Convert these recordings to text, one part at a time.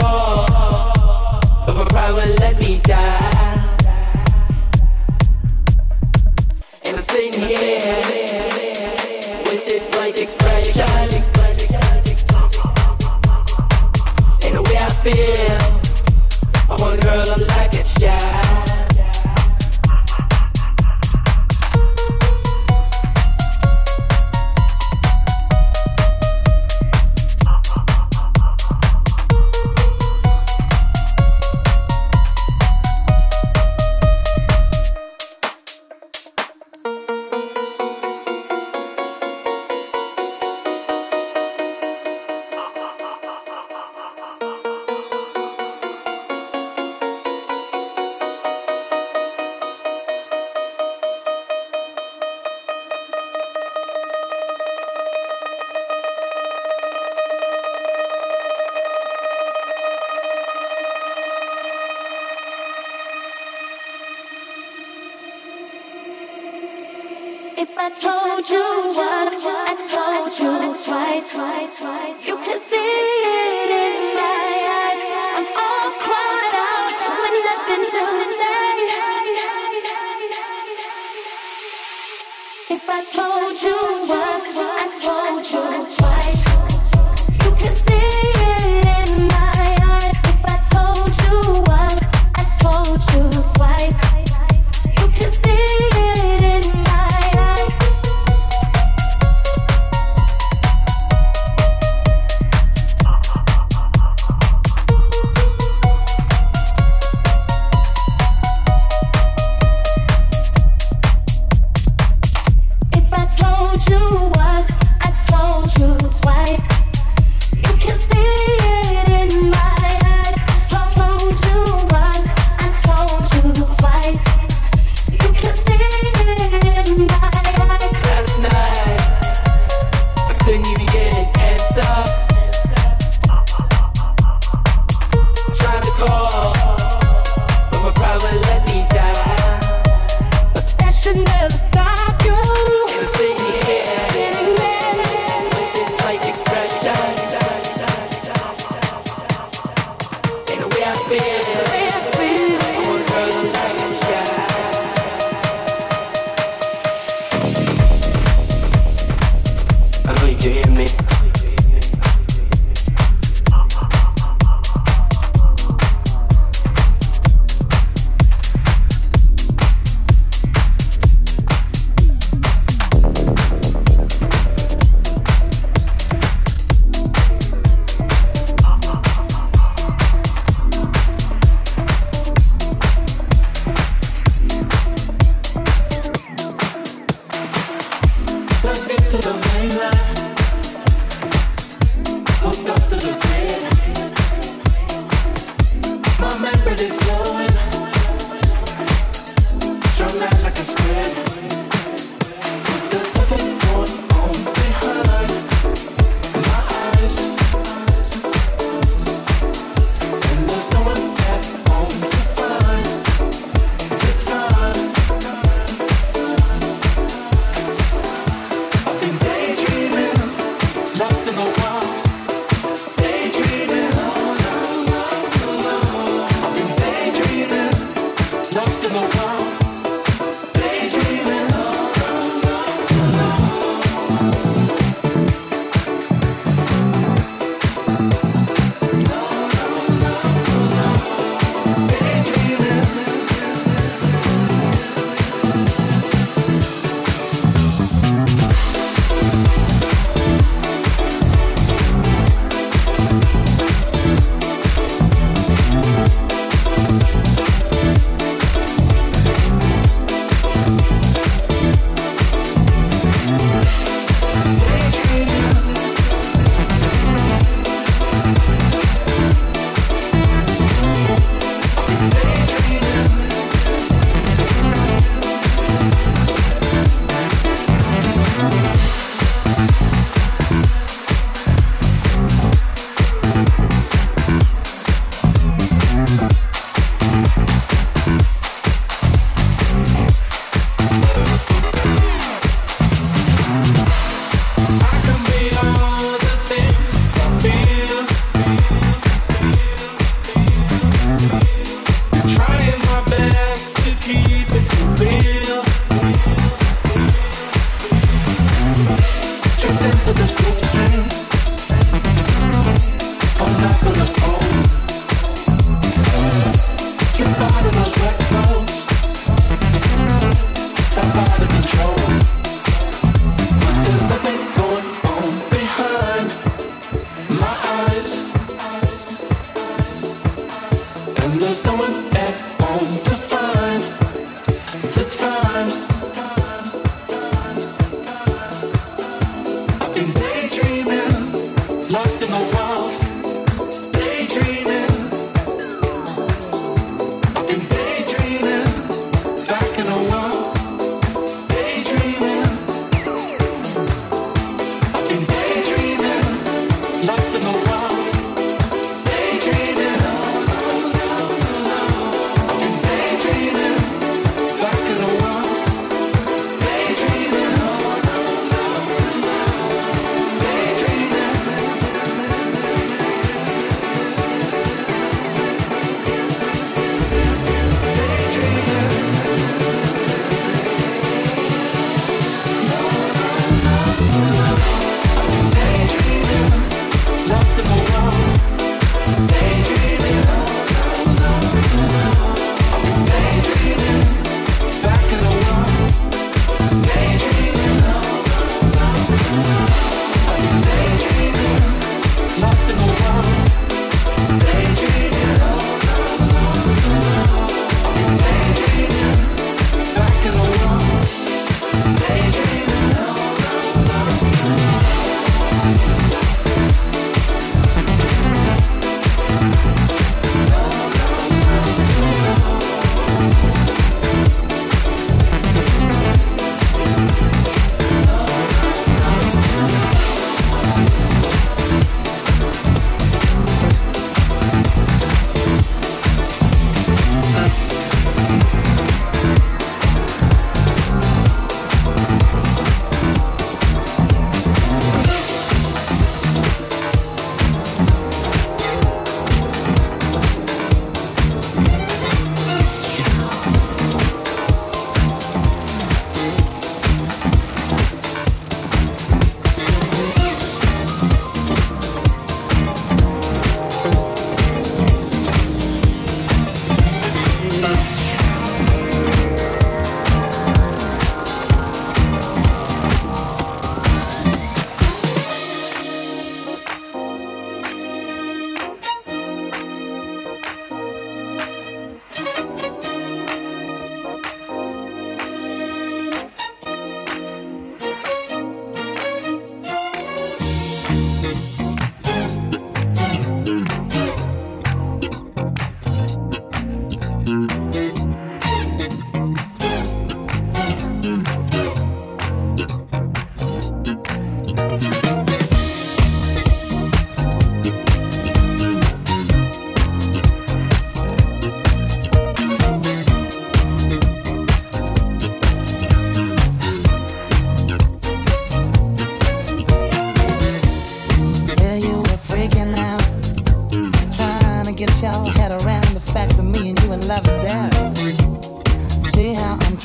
Call, but my pride wouldn't let me die.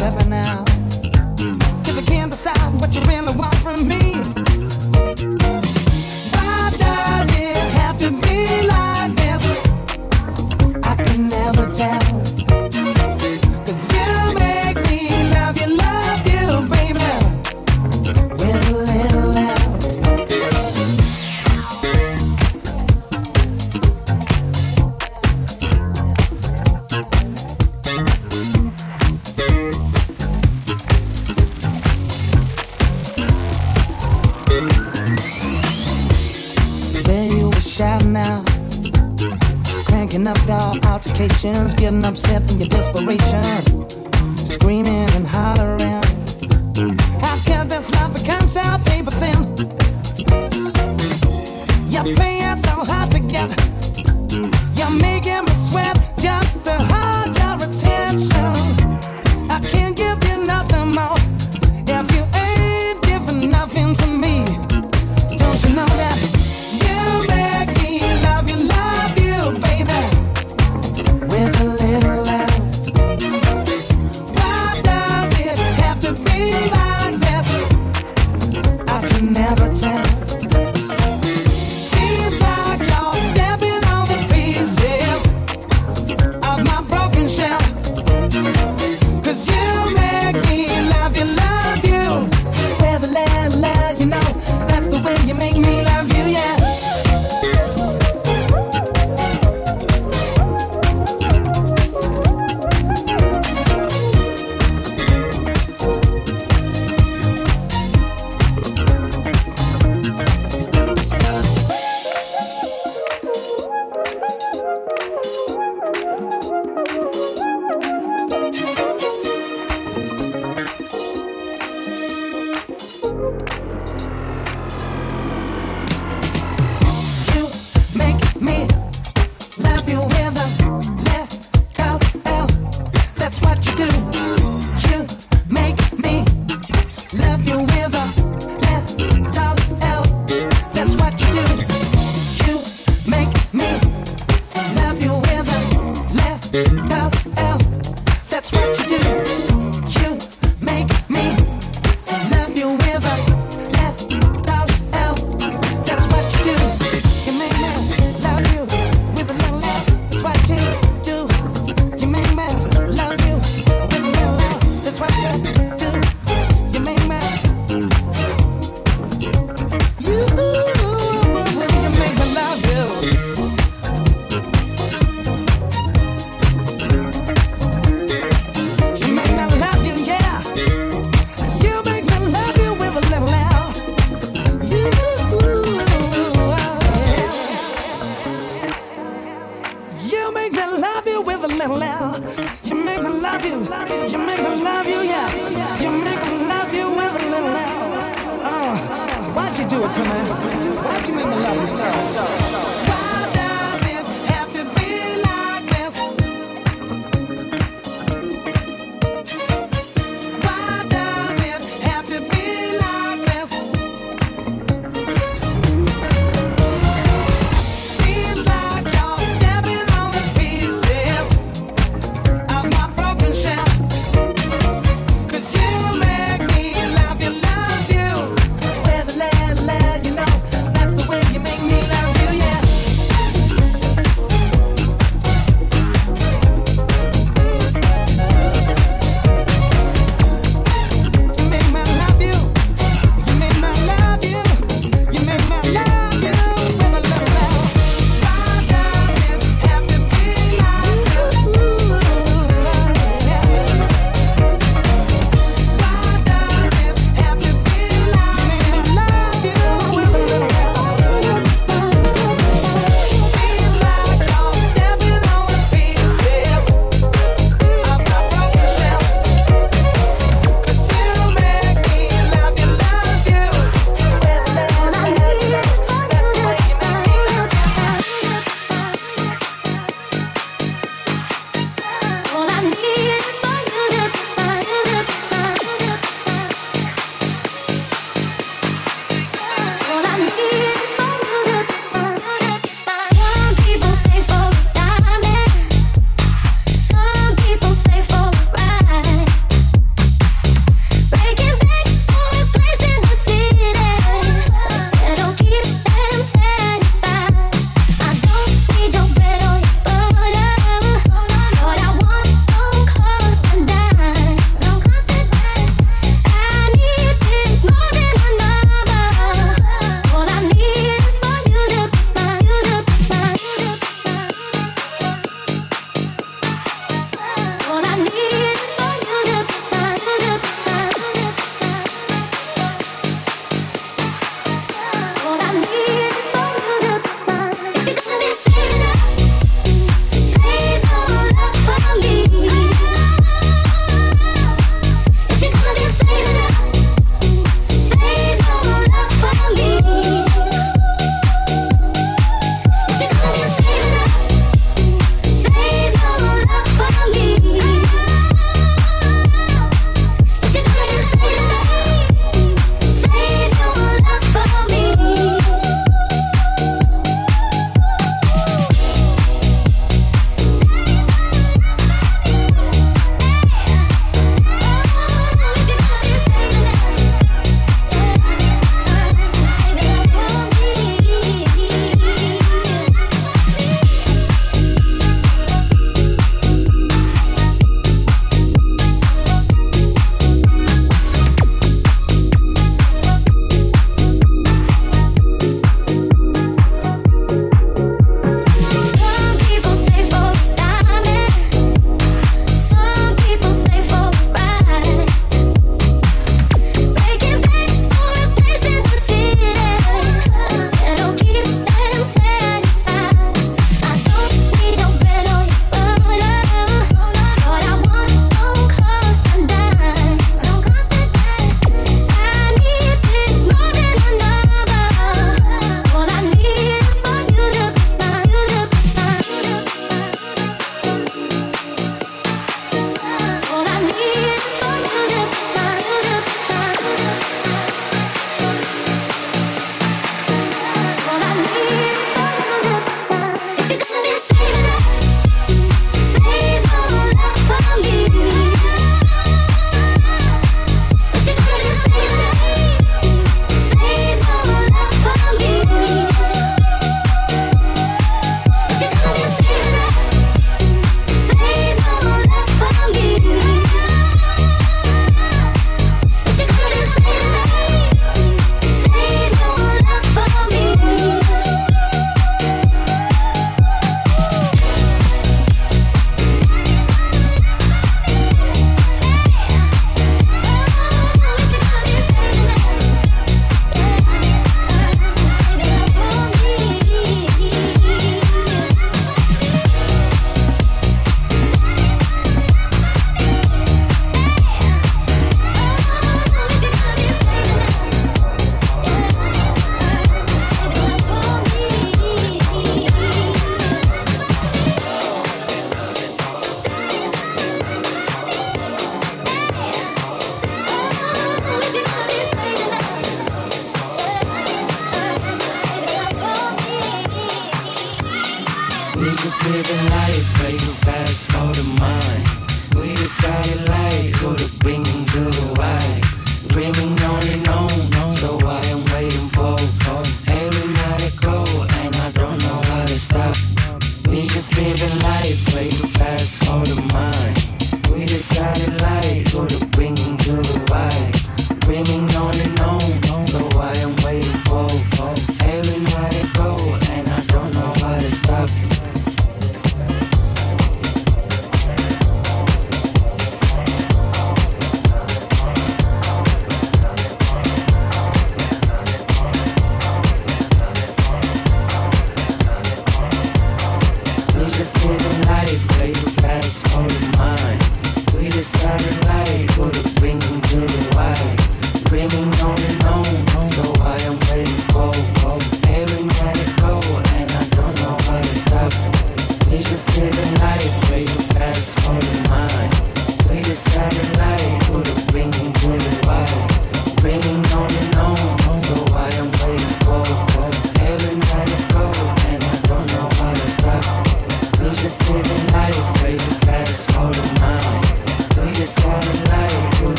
Never tell